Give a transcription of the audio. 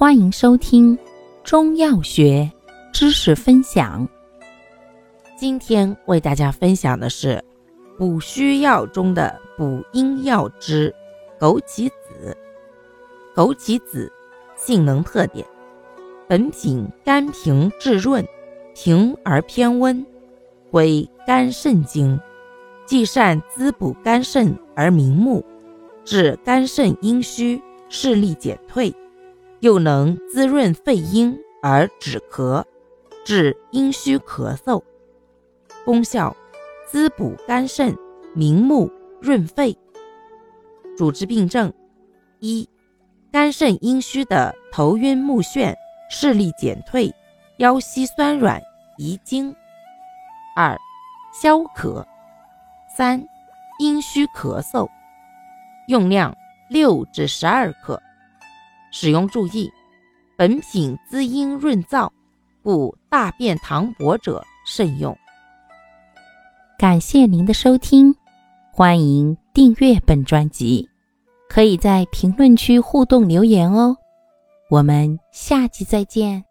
欢迎收听中药学知识分享。今天为大家分享的是补虚药中的补阴药之枸杞子。枸杞子性能特点：本品甘平质润，平而偏温，归肝肾经，既善滋补肝肾而明目，治肝肾阴虚、视力减退。又能滋润肺阴而止咳，治阴虚咳嗽。功效：滋补肝肾，明目润肺。主治病症：一、肝肾阴虚的头晕目眩、视力减退、腰膝酸软、遗精；二、消渴；三、阴虚咳嗽。用量六至十二克。使用注意：本品滋阴润燥，故大便溏薄者慎用。感谢您的收听，欢迎订阅本专辑，可以在评论区互动留言哦。我们下期再见。